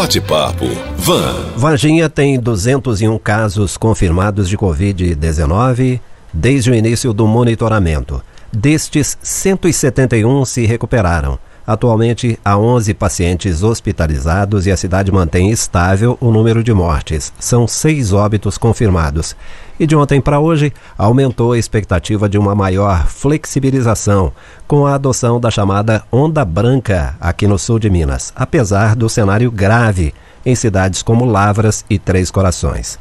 Bate-papo Van. Varginha tem 201 casos confirmados de Covid-19 desde o início do monitoramento. Destes, 171 se recuperaram. Atualmente, há 11 pacientes hospitalizados e a cidade mantém estável o número de mortes. São seis óbitos confirmados. E de ontem para hoje, aumentou a expectativa de uma maior flexibilização com a adoção da chamada onda branca aqui no sul de Minas, apesar do cenário grave em cidades como Lavras e Três Corações.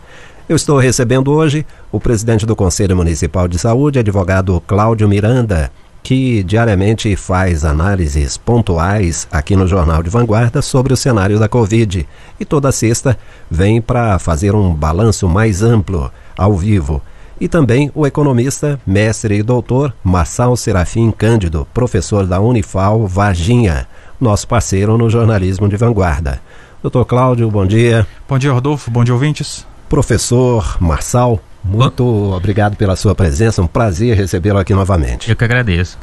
Eu estou recebendo hoje o presidente do Conselho Municipal de Saúde, advogado Cláudio Miranda que diariamente faz análises pontuais aqui no Jornal de Vanguarda sobre o cenário da Covid e toda sexta vem para fazer um balanço mais amplo, ao vivo. E também o economista, mestre e doutor Marçal Serafim Cândido, professor da Unifal Varginha, nosso parceiro no jornalismo de vanguarda. Doutor Cláudio, bom dia. Bom dia, Rodolfo. Bom dia, ouvintes. Professor Marçal, muito Bom, obrigado pela sua presença, um prazer recebê-lo aqui novamente. Eu que agradeço.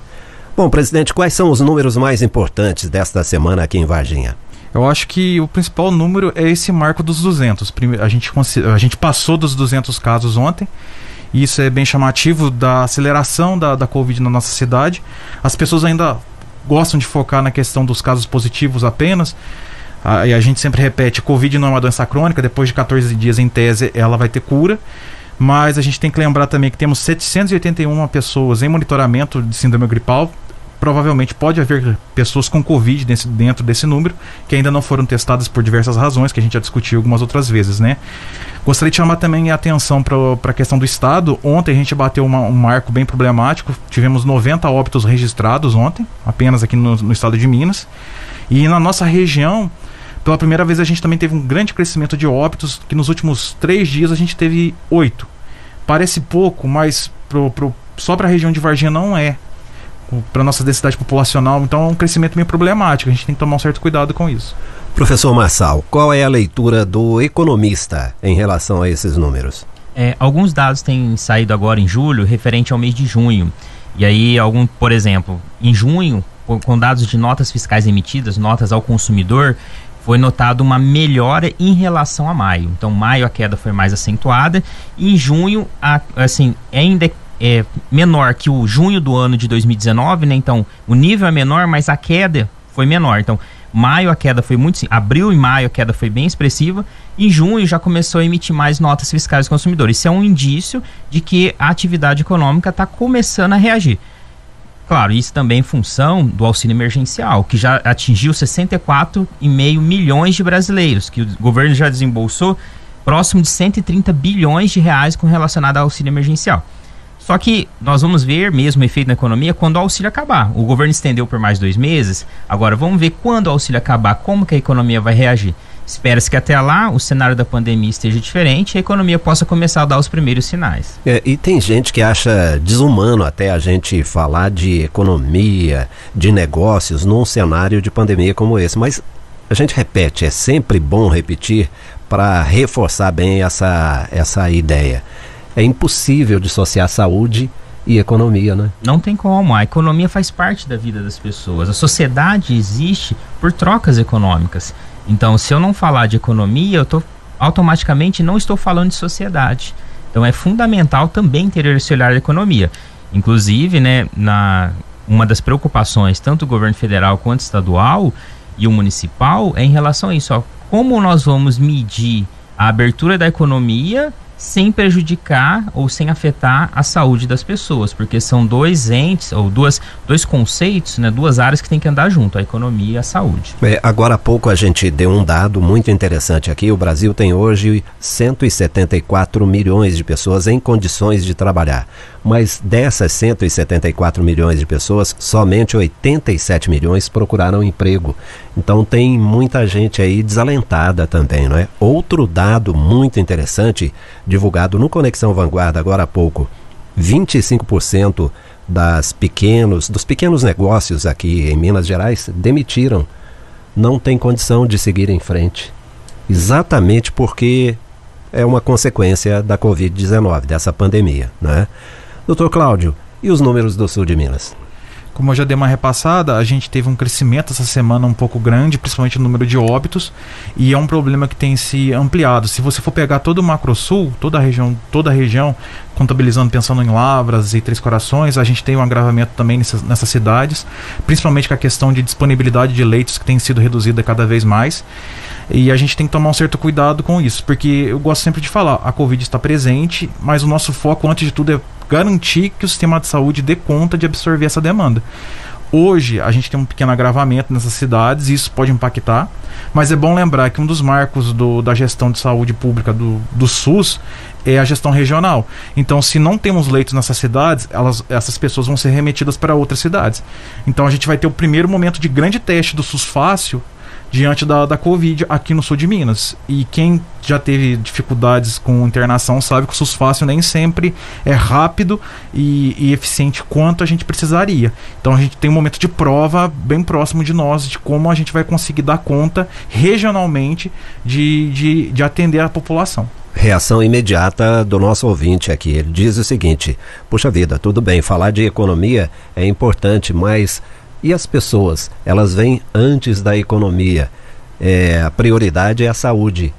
Bom, presidente, quais são os números mais importantes desta semana aqui em Varginha? Eu acho que o principal número é esse marco dos 200. A gente, a gente passou dos 200 casos ontem. E isso é bem chamativo da aceleração da, da Covid na nossa cidade. As pessoas ainda gostam de focar na questão dos casos positivos apenas. e a gente sempre repete: Covid não é uma doença crônica. Depois de 14 dias, em tese, ela vai ter cura. Mas a gente tem que lembrar também que temos 781 pessoas em monitoramento de síndrome gripal. Provavelmente pode haver pessoas com Covid desse, dentro desse número que ainda não foram testadas por diversas razões, que a gente já discutiu algumas outras vezes, né? Gostaria de chamar também a atenção para a questão do Estado. Ontem a gente bateu uma, um marco bem problemático. Tivemos 90 óbitos registrados ontem, apenas aqui no, no estado de Minas. E na nossa região, pela primeira vez a gente também teve um grande crescimento de óbitos, que nos últimos três dias a gente teve oito. Parece pouco, mas pro, pro, só para a região de Varginha não é. Para nossa densidade populacional, então é um crescimento meio problemático. A gente tem que tomar um certo cuidado com isso. Professor Marçal, qual é a leitura do economista em relação a esses números? É, alguns dados têm saído agora em julho, referente ao mês de junho. E aí, algum, por exemplo, em junho, com dados de notas fiscais emitidas, notas ao consumidor, foi notado uma melhora em relação a maio. Então, maio a queda foi mais acentuada e em junho, a, assim, ainda é menor que o junho do ano de 2019, né? Então, o nível é menor, mas a queda foi menor. Então, maio a queda foi muito, abril e maio a queda foi bem expressiva. Em junho já começou a emitir mais notas fiscais consumidores. Isso é um indício de que a atividade econômica está começando a reagir. Claro, isso também em função do auxílio emergencial, que já atingiu 64,5 milhões de brasileiros, que o governo já desembolsou próximo de 130 bilhões de reais com relacionado ao auxílio emergencial. Só que nós vamos ver mesmo efeito na economia quando o auxílio acabar. O governo estendeu por mais dois meses, agora vamos ver quando o auxílio acabar, como que a economia vai reagir. Espera-se que até lá o cenário da pandemia esteja diferente e a economia possa começar a dar os primeiros sinais. É, e tem gente que acha desumano até a gente falar de economia, de negócios num cenário de pandemia como esse, mas a gente repete, é sempre bom repetir para reforçar bem essa, essa ideia. É impossível dissociar saúde e economia, né? Não tem como. A economia faz parte da vida das pessoas. A sociedade existe por trocas econômicas. Então, se eu não falar de economia, eu tô automaticamente não estou falando de sociedade. Então, é fundamental também ter esse olhar da economia. Inclusive, né, na uma das preocupações, tanto do governo federal quanto estadual e o municipal, é em relação a isso. Ó, como nós vamos medir a abertura da economia sem prejudicar ou sem afetar a saúde das pessoas, porque são dois entes ou duas, dois conceitos, né, duas áreas que tem que andar junto, a economia e a saúde. É, agora há pouco a gente deu um dado muito interessante aqui. O Brasil tem hoje 174 milhões de pessoas em condições de trabalhar, mas dessas 174 milhões de pessoas, somente 87 milhões procuraram emprego. Então tem muita gente aí desalentada também, não é? Outro dado muito interessante divulgado no Conexão Vanguarda agora há pouco, 25% das pequenos, dos pequenos negócios aqui em Minas Gerais demitiram. Não tem condição de seguir em frente. Exatamente porque é uma consequência da Covid-19, dessa pandemia. Né? Doutor Cláudio, e os números do sul de Minas? como eu já dei uma repassada, a gente teve um crescimento essa semana um pouco grande, principalmente no número de óbitos, e é um problema que tem se ampliado. Se você for pegar todo o Macro-Sul, toda a região, toda a região, contabilizando, pensando em Lavras e Três Corações, a gente tem um agravamento também nessas, nessas cidades, principalmente com a questão de disponibilidade de leitos que tem sido reduzida cada vez mais. E a gente tem que tomar um certo cuidado com isso, porque eu gosto sempre de falar, a Covid está presente, mas o nosso foco, antes de tudo, é garantir que o sistema de saúde dê conta de absorver essa demanda. Hoje a gente tem um pequeno agravamento nessas cidades e isso pode impactar, mas é bom lembrar que um dos marcos do, da gestão de saúde pública do, do SUS é a gestão regional. Então, se não temos leitos nessas cidades, elas, essas pessoas vão ser remetidas para outras cidades. Então, a gente vai ter o primeiro momento de grande teste do SUS Fácil diante da, da Covid aqui no sul de Minas. E quem já teve dificuldades com internação sabe que o SUS Fácil nem sempre é rápido e, e, eficiente quanto a gente precisaria. Então a gente tem um momento de prova bem próximo de nós de como a gente vai conseguir dar conta regionalmente de, de, de atender a população reação imediata do nosso ouvinte aqui. Ele diz o seguinte: Puxa vida, tudo bem, falar de economia é importante, mas e as pessoas, elas vêm antes da economia. É, a prioridade é a saúde.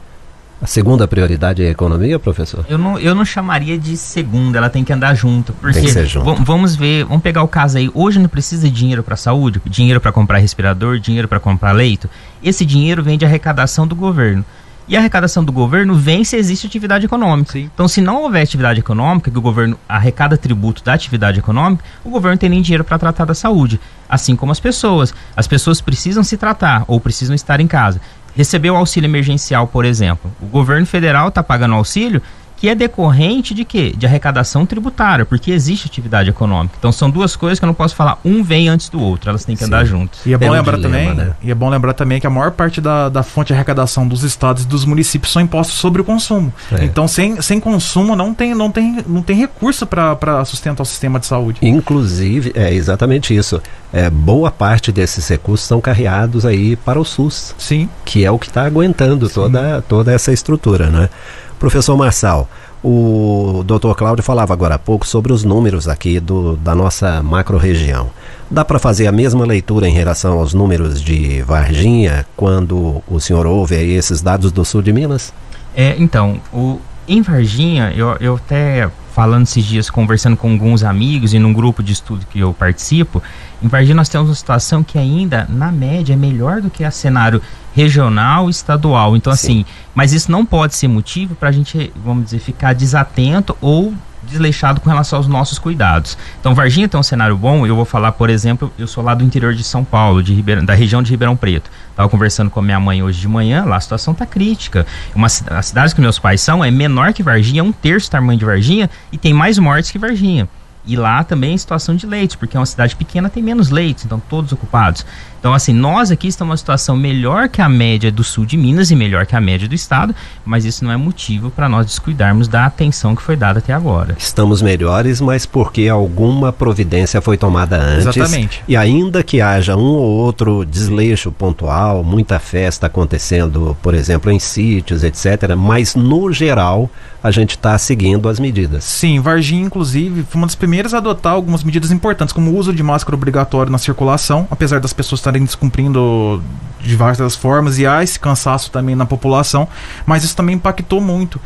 A segunda prioridade é a economia, professor? Eu não, eu não chamaria de segunda, ela tem que andar junto. Porque tem que ser junto. Vamos ver, vamos pegar o caso aí. Hoje não precisa de dinheiro para saúde, dinheiro para comprar respirador, dinheiro para comprar leito. Esse dinheiro vem de arrecadação do governo. E a arrecadação do governo vem se existe atividade econômica. Sim. Então, se não houver atividade econômica, que o governo arrecada tributo da atividade econômica, o governo não tem nem dinheiro para tratar da saúde. Assim como as pessoas. As pessoas precisam se tratar ou precisam estar em casa. Recebeu auxílio emergencial, por exemplo. O governo federal está pagando auxílio que é decorrente de quê? De arrecadação tributária, porque existe atividade econômica. Então são duas coisas que eu não posso falar, um vem antes do outro, elas têm que Sim. andar juntos. E é bom é lembrar dilema, também, né? e é bom lembrar também que a maior parte da, da fonte de arrecadação dos estados e dos municípios são impostos sobre o consumo. É. Então sem, sem consumo não tem, não tem, não tem recurso para sustentar o sistema de saúde. Inclusive, é exatamente isso. É, boa parte desses recursos são carreados aí para o SUS. Sim. Que é o que está aguentando toda, toda essa estrutura, né? Professor Marçal, o doutor Cláudio falava agora há pouco sobre os números aqui do, da nossa macro-região. Dá para fazer a mesma leitura em relação aos números de Varginha quando o senhor ouve esses dados do sul de Minas? É, então, o, em Varginha, eu, eu até falando esses dias, conversando com alguns amigos e num grupo de estudo que eu participo, em Varginha nós temos uma situação que ainda, na média, é melhor do que a cenário regional e estadual. Então, Sim. assim, mas isso não pode ser motivo para a gente, vamos dizer, ficar desatento ou desleixado com relação aos nossos cuidados. Então, Varginha tem um cenário bom. Eu vou falar, por exemplo, eu sou lá do interior de São Paulo, de Ribeirão, da região de Ribeirão Preto. Estava conversando com a minha mãe hoje de manhã, lá a situação está crítica. Uma, a cidade que meus pais são é menor que Varginha, é um terço do tamanho de Varginha e tem mais mortes que Varginha. E lá também em situação de leitos, porque é uma cidade pequena, tem menos leitos, então todos ocupados. Então, assim, nós aqui estamos numa situação melhor que a média do sul de Minas e melhor que a média do estado, mas isso não é motivo para nós descuidarmos da atenção que foi dada até agora. Estamos melhores, mas porque alguma providência foi tomada antes. Exatamente. E ainda que haja um ou outro desleixo pontual, muita festa acontecendo, por exemplo, em sítios, etc., mas no geral a gente está seguindo as medidas. Sim, Varginha, inclusive, foi uma das primeiras a adotar algumas medidas importantes, como o uso de máscara obrigatório na circulação, apesar das pessoas estarem descumprindo de várias formas e há esse cansaço também na população, mas isso também impactou muito.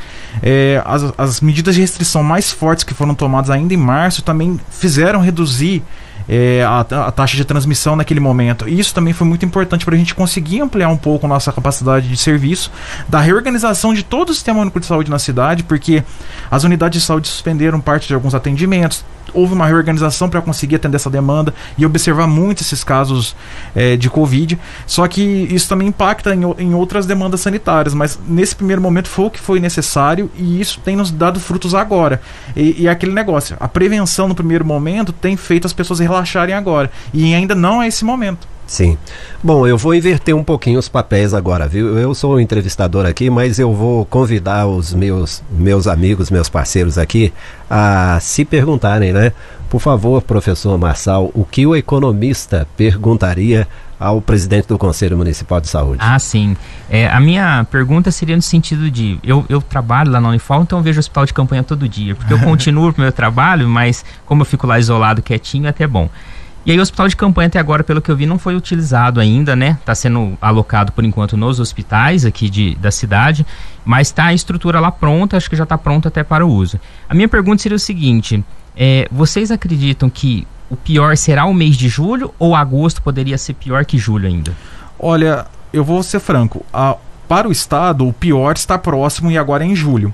É, as, as medidas de restrição mais fortes que foram tomadas ainda em março também fizeram reduzir é, a, a, taxa de transmissão naquele momento. E isso também foi muito importante para a gente conseguir ampliar um pouco nossa capacidade de serviço, da reorganização de todo o sistema único de saúde na cidade, porque as unidades de saúde suspenderam parte de alguns atendimentos, houve uma reorganização para conseguir atender essa demanda e observar muito esses casos é, de Covid. Só que isso também impacta em, em, outras demandas sanitárias, mas nesse primeiro momento foi o que foi necessário e isso tem nos dado frutos agora. E, e é aquele negócio, a prevenção no primeiro momento tem feito as pessoas relaxarem agora e ainda não é esse momento. Sim. Bom, eu vou inverter um pouquinho os papéis agora, viu? Eu sou o entrevistador aqui, mas eu vou convidar os meus, meus amigos, meus parceiros aqui a se perguntarem, né? Por favor, professor Marçal, o que o economista perguntaria ao presidente do Conselho Municipal de Saúde? Ah, sim. É, a minha pergunta seria no sentido de: eu, eu trabalho lá na Unifal, então eu vejo o hospital de campanha todo dia, porque eu continuo o meu trabalho, mas como eu fico lá isolado, quietinho, é até bom. E aí o hospital de campanha até agora, pelo que eu vi, não foi utilizado ainda, né? Está sendo alocado por enquanto nos hospitais aqui de, da cidade, mas está a estrutura lá pronta, acho que já está pronta até para o uso. A minha pergunta seria o seguinte: é, vocês acreditam que o pior será o mês de julho ou agosto poderia ser pior que julho ainda? Olha, eu vou ser franco. A, para o estado, o pior está próximo e agora é em julho.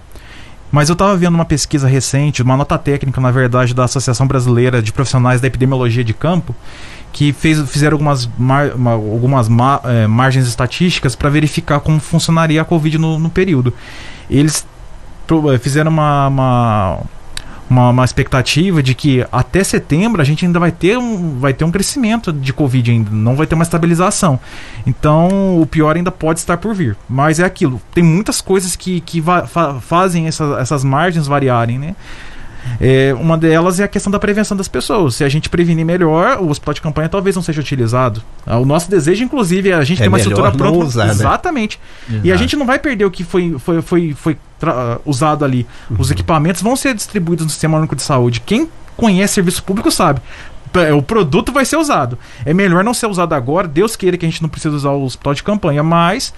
Mas eu estava vendo uma pesquisa recente, uma nota técnica, na verdade, da Associação Brasileira de Profissionais da Epidemiologia de Campo, que fez, fizeram algumas, mar, uma, algumas ma, é, margens estatísticas para verificar como funcionaria a Covid no, no período. Eles pro, fizeram uma, uma uma, uma, expectativa de que até setembro a gente ainda vai ter, um, vai ter um crescimento de Covid ainda, não vai ter uma estabilização. Então o pior ainda pode estar por vir. Mas é aquilo, tem muitas coisas que, que fa fazem essa, essas margens variarem, né? É, uma delas é a questão da prevenção das pessoas. Se a gente prevenir melhor, o hospital de campanha talvez não seja utilizado. O nosso desejo, inclusive, é a gente é ter uma estrutura pronta. Usar, né? Exatamente. Né? E a gente não vai perder o que foi, foi, foi, foi usado ali. Uhum. Os equipamentos vão ser distribuídos no Sistema Único de Saúde. Quem conhece serviço público sabe o produto vai ser usado. É melhor não ser usado agora. Deus queira que a gente não precise usar o hospital de campanha, mas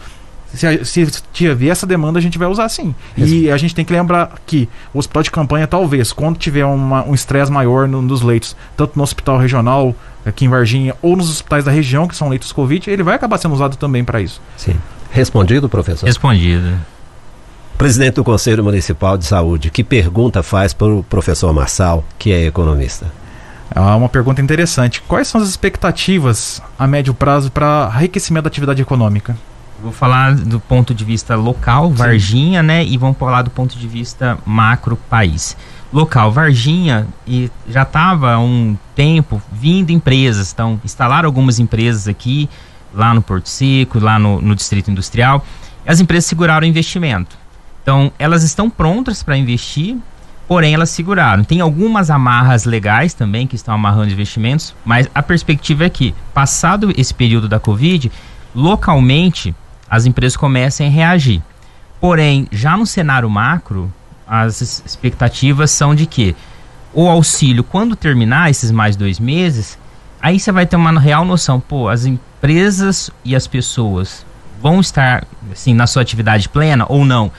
se, se tiver essa demanda, a gente vai usar sim. E a gente tem que lembrar que o hospital de campanha, talvez, quando tiver uma, um estresse maior no, nos leitos, tanto no hospital regional, aqui em Varginha, ou nos hospitais da região, que são leitos Covid, ele vai acabar sendo usado também para isso. Sim. Respondido, professor? Respondido. Presidente do Conselho Municipal de Saúde, que pergunta faz para o professor Marçal, que é economista? É uma pergunta interessante. Quais são as expectativas a médio prazo para enriquecimento da atividade econômica? Vou falar do ponto de vista local, Varginha, Sim. né? E vamos falar do ponto de vista macro país. Local, Varginha, e já estava há um tempo vindo empresas, então instalaram algumas empresas aqui, lá no Porto Seco, lá no, no Distrito Industrial. As empresas seguraram o investimento. Então, elas estão prontas para investir, porém elas seguraram. Tem algumas amarras legais também que estão amarrando investimentos, mas a perspectiva é que, passado esse período da Covid, localmente as empresas comecem a reagir. Porém, já no cenário macro, as expectativas são de que o auxílio, quando terminar esses mais dois meses, aí você vai ter uma real noção, pô, as empresas e as pessoas vão estar assim na sua atividade plena ou não.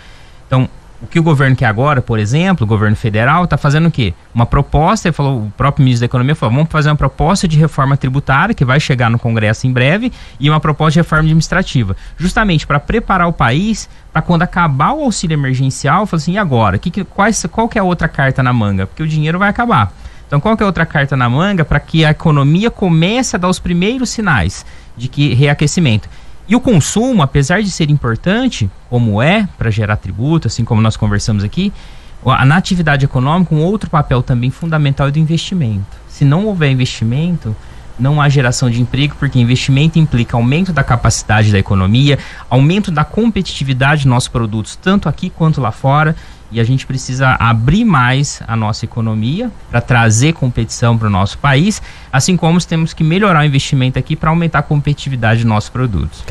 Então, o que o governo quer agora, por exemplo, o governo federal está fazendo o quê? Uma proposta, ele falou, o próprio ministro da Economia falou, vamos fazer uma proposta de reforma tributária que vai chegar no Congresso em breve e uma proposta de reforma administrativa, justamente para preparar o país para quando acabar o auxílio emergencial, falar assim, e agora? Que, que, quais, qual que é a outra carta na manga? Porque o dinheiro vai acabar. Então, qual que é a outra carta na manga para que a economia comece a dar os primeiros sinais de que reaquecimento? E o consumo, apesar de ser importante, como é para gerar tributo, assim como nós conversamos aqui, na atividade econômica, um outro papel também fundamental é do investimento. Se não houver investimento, não há geração de emprego, porque investimento implica aumento da capacidade da economia, aumento da competitividade dos nossos produtos, tanto aqui quanto lá fora. E a gente precisa abrir mais a nossa economia para trazer competição para o nosso país, assim como temos que melhorar o investimento aqui para aumentar a competitividade dos nossos produtos.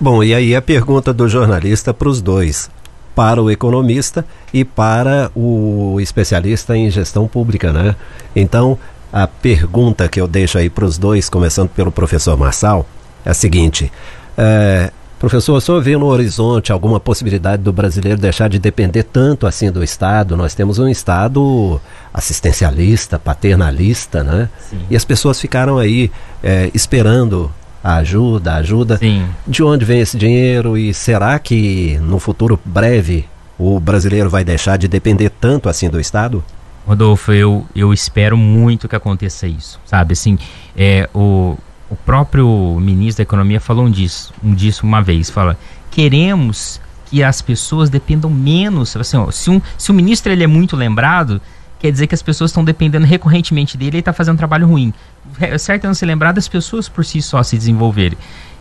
Bom, e aí a pergunta do jornalista para os dois, para o economista e para o especialista em gestão pública, né? Então, a pergunta que eu deixo aí para os dois, começando pelo professor Marçal, é a seguinte: é, professor, o senhor vê no horizonte alguma possibilidade do brasileiro deixar de depender tanto assim do Estado? Nós temos um Estado assistencialista, paternalista, né? Sim. E as pessoas ficaram aí é, esperando a ajuda, a ajuda. Sim. De onde vem esse dinheiro e será que no futuro breve o brasileiro vai deixar de depender tanto assim do Estado? Rodolfo, eu, eu espero muito que aconteça isso, sabe? Assim, é, o, o próprio ministro da Economia falou disso, um disso uma vez, fala, queremos que as pessoas dependam menos, assim, ó, se, um, se o ministro ele é muito lembrado, quer dizer que as pessoas estão dependendo recorrentemente dele e está fazendo um trabalho ruim. É certo é não se lembrar das pessoas por si só se desenvolverem.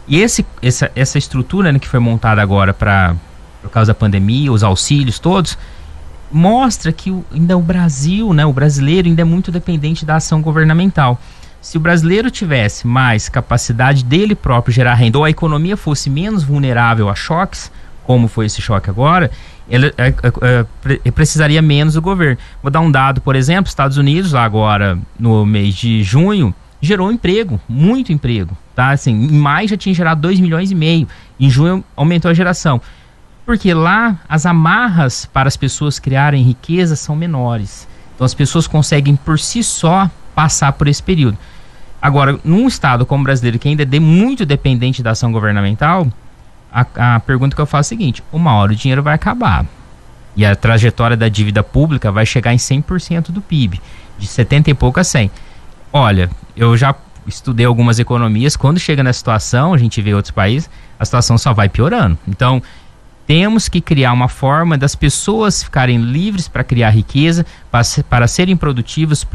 E esse, essa, essa estrutura né, que foi montada agora para por causa da pandemia, os auxílios todos, mostra que o, ainda o Brasil, né, o brasileiro ainda é muito dependente da ação governamental. Se o brasileiro tivesse mais capacidade dele próprio gerar renda, ou a economia fosse menos vulnerável a choques, como foi esse choque agora, ele é, é, é, precisaria menos do governo. Vou dar um dado, por exemplo, Estados Unidos, agora no mês de junho, gerou emprego, muito emprego, tá? Assim, em maio já tinha gerado 2 milhões e meio, em junho aumentou a geração. Porque lá as amarras para as pessoas criarem riqueza são menores. Então as pessoas conseguem por si só passar por esse período. Agora, num estado como o brasileiro, que ainda é de muito dependente da ação governamental, a, a pergunta que eu faço é a seguinte: uma hora o dinheiro vai acabar. E a trajetória da dívida pública vai chegar em 100% do PIB, de 70 e pouco a 100. Olha, eu já estudei algumas economias, quando chega na situação, a gente vê outros países, a situação só vai piorando. Então, temos que criar uma forma das pessoas ficarem livres para criar riqueza, para, para serem produtivas,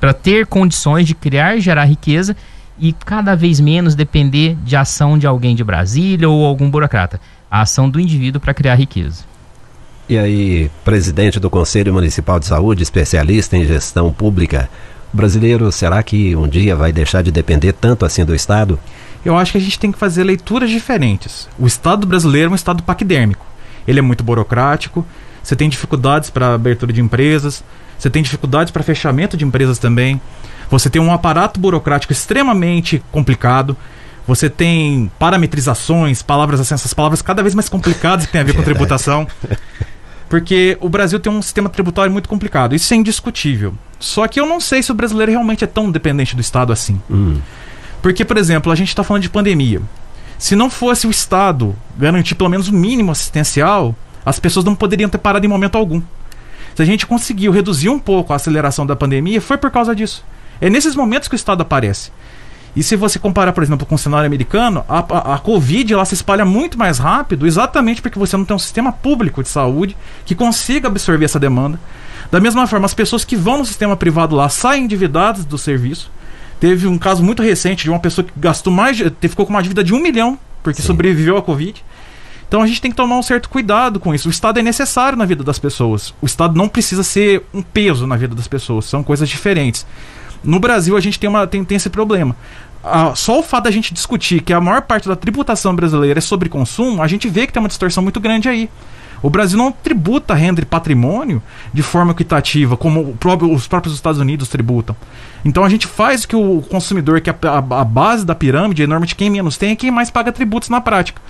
para ter condições de criar e gerar riqueza e cada vez menos depender de ação de alguém de Brasília ou algum burocrata. A ação do indivíduo para criar riqueza. E aí, presidente do Conselho Municipal de Saúde, especialista em gestão pública, brasileiro será que um dia vai deixar de depender tanto assim do Estado? Eu acho que a gente tem que fazer leituras diferentes. O Estado brasileiro é um Estado paquidérmico. Ele é muito burocrático, você tem dificuldades para abertura de empresas, você tem dificuldades para fechamento de empresas também. Você tem um aparato burocrático extremamente complicado. Você tem parametrizações, palavras assim, essas palavras cada vez mais complicadas que tem a ver com tributação. Porque o Brasil tem um sistema tributário muito complicado. Isso é indiscutível. Só que eu não sei se o brasileiro realmente é tão dependente do Estado assim. Hum. Porque, por exemplo, a gente está falando de pandemia. Se não fosse o Estado garantir pelo menos o mínimo assistencial, as pessoas não poderiam ter parado em momento algum. Se a gente conseguiu reduzir um pouco a aceleração da pandemia, foi por causa disso. É nesses momentos que o Estado aparece. E se você comparar, por exemplo, com o cenário americano, a, a, a, Covid ela se espalha muito mais rápido, exatamente porque você não tem um sistema público de saúde que consiga absorver essa demanda. Da mesma forma, as pessoas que vão no sistema privado lá saem endividadas do serviço. Teve um caso muito recente de uma pessoa que gastou mais, ficou com uma dívida de um milhão porque Sim. sobreviveu à Covid. Então a gente tem que tomar um certo cuidado com isso. O Estado é necessário na vida das pessoas. O Estado não precisa ser um peso na vida das pessoas. São coisas diferentes. No Brasil, a gente tem, uma, tem, tem esse problema. Ah, só o fato da gente discutir que a maior parte da tributação brasileira é sobre consumo, a gente vê que tem uma distorção muito grande aí. O Brasil não tributa renda e patrimônio de forma equitativa, como próprio, os próprios Estados Unidos tributam. Então a gente faz que o consumidor, que é a, a, a base da pirâmide, normalmente quem menos tem é quem mais paga tributos na prática.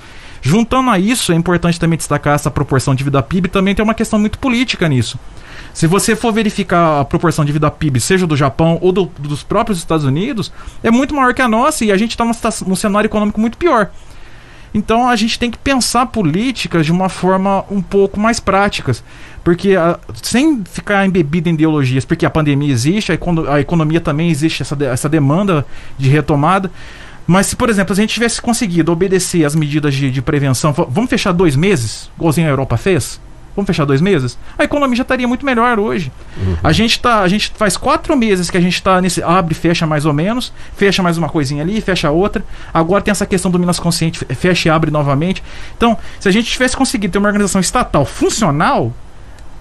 Juntando a isso, é importante também destacar essa proporção de vida PIB, também tem uma questão muito política nisso. Se você for verificar a proporção de vida PIB, seja do Japão ou do, dos próprios Estados Unidos, é muito maior que a nossa e a gente está num cenário econômico muito pior. Então a gente tem que pensar políticas de uma forma um pouco mais práticas. Porque a, sem ficar embebido em ideologias, porque a pandemia existe, a, econo, a economia também existe, essa, de, essa demanda de retomada. Mas se, por exemplo, a gente tivesse conseguido obedecer as medidas de, de prevenção, vamos fechar dois meses, igualzinho a Europa fez? Vamos fechar dois meses? A economia já estaria muito melhor hoje. Uhum. A gente tá, a gente faz quatro meses que a gente está nesse abre, fecha mais ou menos, fecha mais uma coisinha ali, fecha outra. Agora tem essa questão do Minas Consciente, fecha e abre novamente. Então, se a gente tivesse conseguido ter uma organização estatal funcional,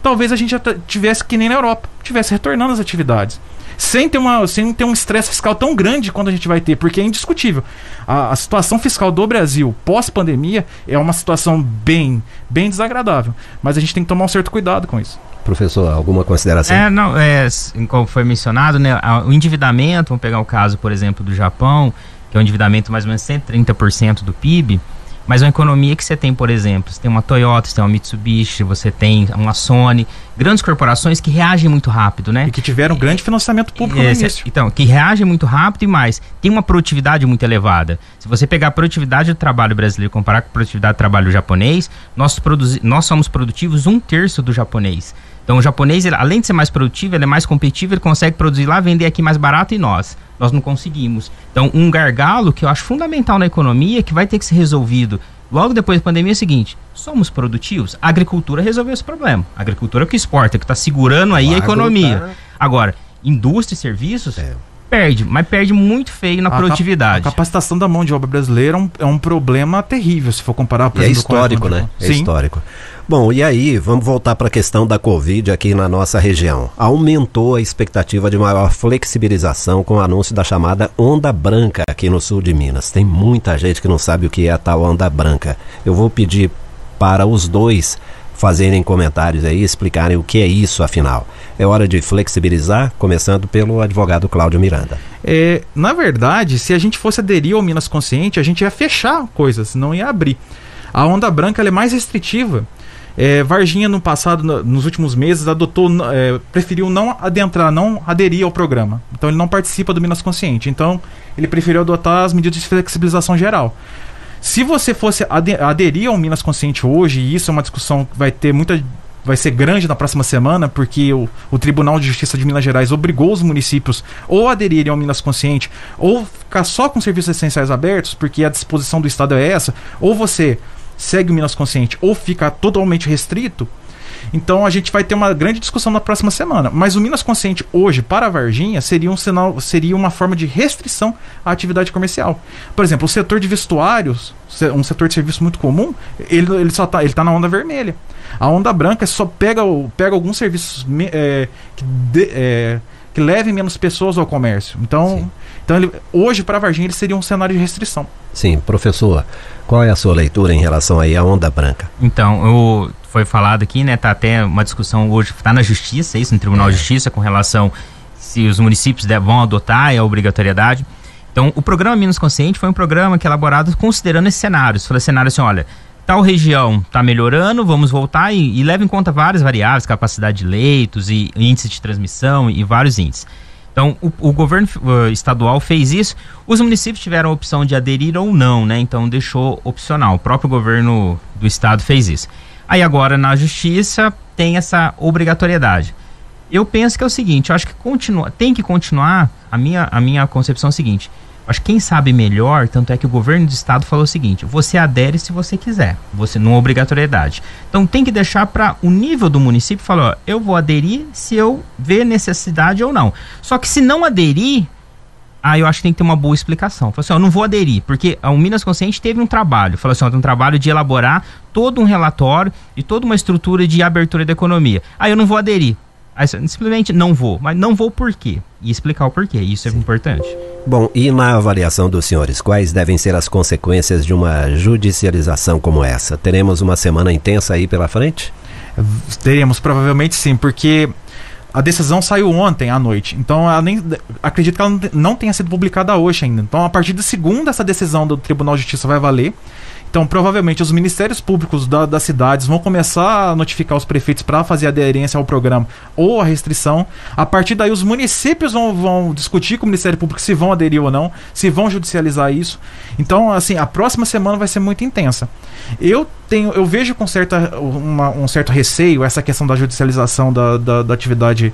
talvez a gente já tivesse que nem na Europa, tivesse retornando as atividades sem ter, uma, sem ter um estresse fiscal tão grande quanto a gente vai ter, porque é indiscutível. A, a situação fiscal do Brasil pós-pandemia é uma situação bem, bem desagradável. Mas a gente tem que tomar um certo cuidado com isso. Professor, alguma consideração? É, não, é, como foi mencionado, né, o endividamento, vamos pegar o caso, por exemplo, do Japão, que é um endividamento mais ou menos 130% do PIB, mas uma economia que você tem, por exemplo, você tem uma Toyota, você tem uma Mitsubishi, você tem uma Sony, grandes corporações que reagem muito rápido, né? E que tiveram grande financiamento público é, no início. Então, que reagem muito rápido e mais, tem uma produtividade muito elevada. Se você pegar a produtividade do trabalho brasileiro e comparar com a produtividade do trabalho japonês, nós, nós somos produtivos um terço do japonês. Então o japonês, ele, além de ser mais produtivo, ele é mais competitivo, ele consegue produzir lá, vender aqui mais barato e nós, nós não conseguimos. Então um gargalo que eu acho fundamental na economia, que vai ter que ser resolvido logo depois da pandemia é o seguinte: somos produtivos? A agricultura resolveu esse problema. A agricultura é que exporta, que está segurando aí a economia. Tá... Agora, indústria e serviços. É. Perde, mas perde muito feio na a produtividade. A capacitação da mão de obra brasileira é um, é um problema terrível, se for comparar, por e é exemplo, é histórico, né? É Sim. histórico. Bom, e aí, vamos voltar para a questão da Covid aqui na nossa região. Aumentou a expectativa de maior flexibilização com o anúncio da chamada onda branca aqui no sul de Minas. Tem muita gente que não sabe o que é a tal onda branca. Eu vou pedir para os dois fazerem comentários aí, explicarem o que é isso afinal. É hora de flexibilizar, começando pelo advogado Cláudio Miranda. É, na verdade, se a gente fosse aderir ao Minas Consciente, a gente ia fechar coisas, não ia abrir. A onda branca é mais restritiva. É, Varginha, no passado, no, nos últimos meses, adotou, é, preferiu não adentrar, não aderir ao programa. Então ele não participa do Minas Consciente. Então ele preferiu adotar as medidas de flexibilização geral. Se você fosse aderir ao Minas Consciente hoje, e isso é uma discussão que vai ter muita vai ser grande na próxima semana, porque o, o, Tribunal de Justiça de Minas Gerais obrigou os municípios ou aderirem ao Minas Consciente ou ficar só com serviços essenciais abertos, porque a disposição do Estado é essa, ou você segue o Minas Consciente ou fica totalmente restrito. Então a gente vai ter uma grande discussão na próxima semana. Mas o Minas Consciente hoje, para a Varginha, seria um sinal, seria uma forma de restrição à atividade comercial. Por exemplo, o setor de vestuários, um setor de serviço muito comum, ele, ele só está ele tá na onda vermelha. A onda branca só pega, pega alguns serviços é, que, de, é, que levem menos pessoas ao comércio. Então, então ele, hoje, para a Varginha, ele seria um cenário de restrição. Sim, professor, qual é a sua leitura em relação aí à onda branca? Então, eu, foi falado aqui, né? Tá até uma discussão hoje, está na justiça, isso, no Tribunal é. de Justiça, com relação se os municípios vão adotar a obrigatoriedade. Então, o programa Minas Consciente foi um programa que é elaborado considerando esses cenários. Falei cenário assim, olha, tal região está melhorando, vamos voltar e, e leva em conta várias variáveis, capacidade de leitos e índice de transmissão e, e vários índices. Então, o, o governo estadual fez isso. Os municípios tiveram a opção de aderir ou não, né? Então, deixou opcional. O próprio governo do estado fez isso. Aí, agora, na justiça, tem essa obrigatoriedade. Eu penso que é o seguinte: eu acho que continua, tem que continuar. A minha, a minha concepção é a seguinte: Acho que quem sabe melhor, tanto é que o governo do estado falou o seguinte: você adere se você quiser, você não obrigatoriedade. Então tem que deixar para o nível do município falar, ó, eu vou aderir se eu ver necessidade ou não. Só que se não aderir, aí eu acho que tem que ter uma boa explicação. Falou assim, ó, não vou aderir, porque o Minas Consciente teve um trabalho, falou assim, ó, tem um trabalho de elaborar todo um relatório e toda uma estrutura de abertura da economia. Aí eu não vou aderir. Aí, simplesmente não vou, mas não vou por quê? E explicar o porquê, isso é importante. Bom, e na avaliação dos senhores, quais devem ser as consequências de uma judicialização como essa? Teremos uma semana intensa aí pela frente? Teremos, provavelmente sim, porque a decisão saiu ontem à noite. Então, nem, acredito que ela não tenha sido publicada hoje ainda. Então, a partir de segunda, essa decisão do Tribunal de Justiça vai valer. Então, provavelmente, os ministérios públicos da, das cidades vão começar a notificar os prefeitos para fazer aderência ao programa ou a restrição. A partir daí, os municípios vão, vão discutir com o Ministério Público se vão aderir ou não, se vão judicializar isso. Então, assim, a próxima semana vai ser muito intensa. Eu tenho, eu vejo com certa, uma, um certo receio essa questão da judicialização da, da, da atividade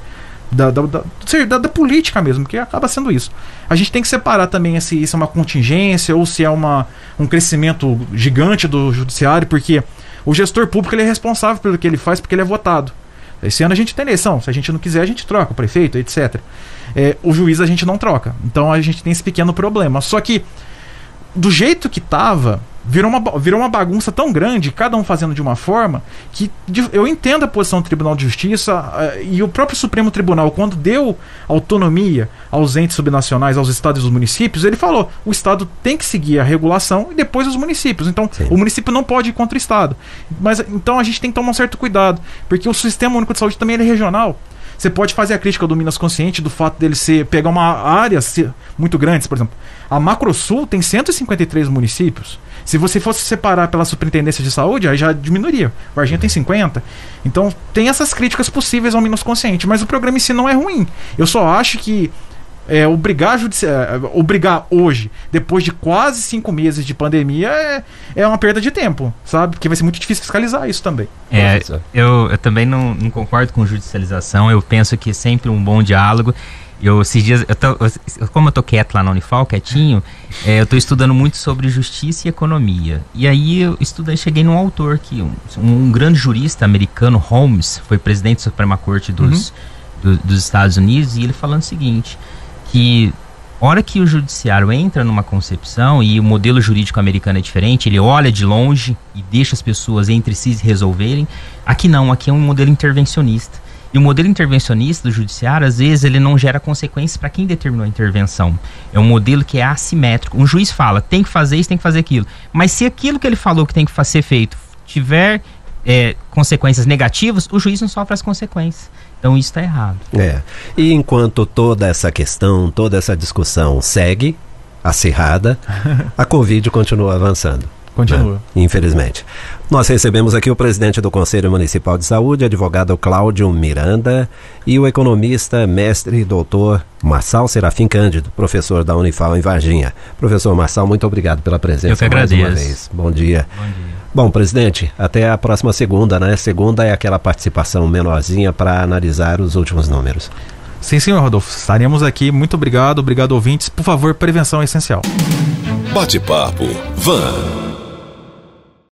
da, da, da, da, política mesmo, que acaba sendo isso. A gente tem que separar também se isso é uma contingência ou se é uma, um crescimento gigante do judiciário, porque o gestor público ele é responsável pelo que ele faz porque ele é votado. Esse ano a gente tem eleição, se a gente não quiser, a gente troca o prefeito, etc. É, o juiz a gente não troca. Então a gente tem esse pequeno problema. Só que, do jeito que tava, virou uma, virou uma bagunça tão grande, cada um fazendo de uma forma, que eu entendo a posição do Tribunal de Justiça uh, e o próprio Supremo Tribunal, quando deu autonomia aos entes subnacionais, aos estados e aos municípios, ele falou: o Estado tem que seguir a regulação e depois os municípios. Então, Sim. o município não pode ir contra o Estado. Mas então a gente tem que tomar um certo cuidado, porque o Sistema Único de Saúde também é regional. Você pode fazer a crítica do Minas Consciente do fato dele ser pegar uma área muito grande, por exemplo. A Macrosul tem 153 municípios. Se você fosse separar pela superintendência de saúde, aí já diminuiria. O Varginha tem 50. Então tem essas críticas possíveis ao Minas Consciente, mas o programa em si não é ruim. Eu só acho que é, obrigar. É, obrigar hoje, depois de quase cinco meses de pandemia, é, é uma perda de tempo, sabe? Porque vai ser muito difícil fiscalizar isso também. É, eu, eu também não, não concordo com judicialização. Eu penso que sempre um bom diálogo. Eu, esses dias, eu tô, eu, como eu tô quieto lá na Unifal, quietinho, é, eu tô estudando muito sobre justiça e economia. E aí eu estudei, cheguei num autor que um, um grande jurista americano, Holmes, foi presidente da Suprema Corte dos, uhum. do, dos Estados Unidos, e ele falando o seguinte, que hora que o judiciário entra numa concepção e o modelo jurídico americano é diferente, ele olha de longe e deixa as pessoas entre si resolverem. Aqui não, aqui é um modelo intervencionista. E o modelo intervencionista do judiciário, às vezes, ele não gera consequências para quem determinou a intervenção. É um modelo que é assimétrico. Um juiz fala, tem que fazer isso, tem que fazer aquilo. Mas se aquilo que ele falou que tem que ser feito tiver é, consequências negativas, o juiz não sofre as consequências. Então isso está errado. É. E enquanto toda essa questão, toda essa discussão segue acirrada, a Covid continua avançando. Continua. Né? Infelizmente. Nós recebemos aqui o presidente do Conselho Municipal de Saúde, advogado Cláudio Miranda, e o economista, mestre e doutor Marçal Serafim Cândido, professor da Unifal em Varginha. Professor Marçal, muito obrigado pela presença Eu que agradeço. mais uma vez. Bom dia. Bom dia. Bom, presidente, até a próxima segunda, né? Segunda é aquela participação menorzinha para analisar os últimos números. Sim, senhor Rodolfo. Estaremos aqui. Muito obrigado. Obrigado, ouvintes. Por favor, prevenção é essencial. Bate-papo. Van.